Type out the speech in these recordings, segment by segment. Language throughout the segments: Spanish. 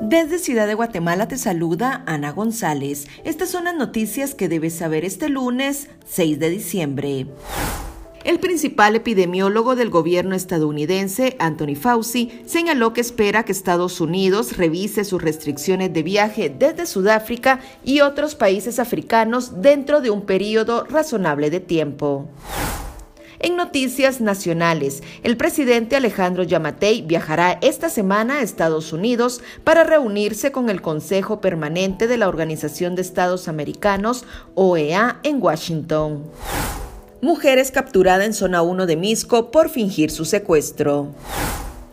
Desde Ciudad de Guatemala te saluda Ana González. Estas son las noticias que debes saber este lunes 6 de diciembre. El principal epidemiólogo del gobierno estadounidense, Anthony Fauci, señaló que espera que Estados Unidos revise sus restricciones de viaje desde Sudáfrica y otros países africanos dentro de un periodo razonable de tiempo. En noticias nacionales, el presidente Alejandro Yamatei viajará esta semana a Estados Unidos para reunirse con el Consejo Permanente de la Organización de Estados Americanos, OEA, en Washington. Mujeres capturada en zona 1 de Misco por fingir su secuestro.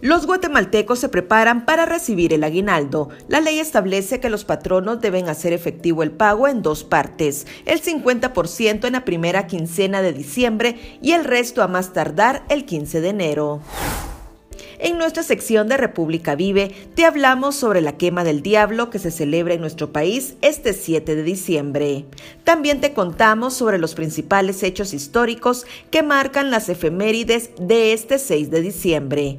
Los guatemaltecos se preparan para recibir el aguinaldo. La ley establece que los patronos deben hacer efectivo el pago en dos partes, el 50% en la primera quincena de diciembre y el resto a más tardar el 15 de enero. En nuestra sección de República Vive te hablamos sobre la quema del diablo que se celebra en nuestro país este 7 de diciembre. También te contamos sobre los principales hechos históricos que marcan las efemérides de este 6 de diciembre.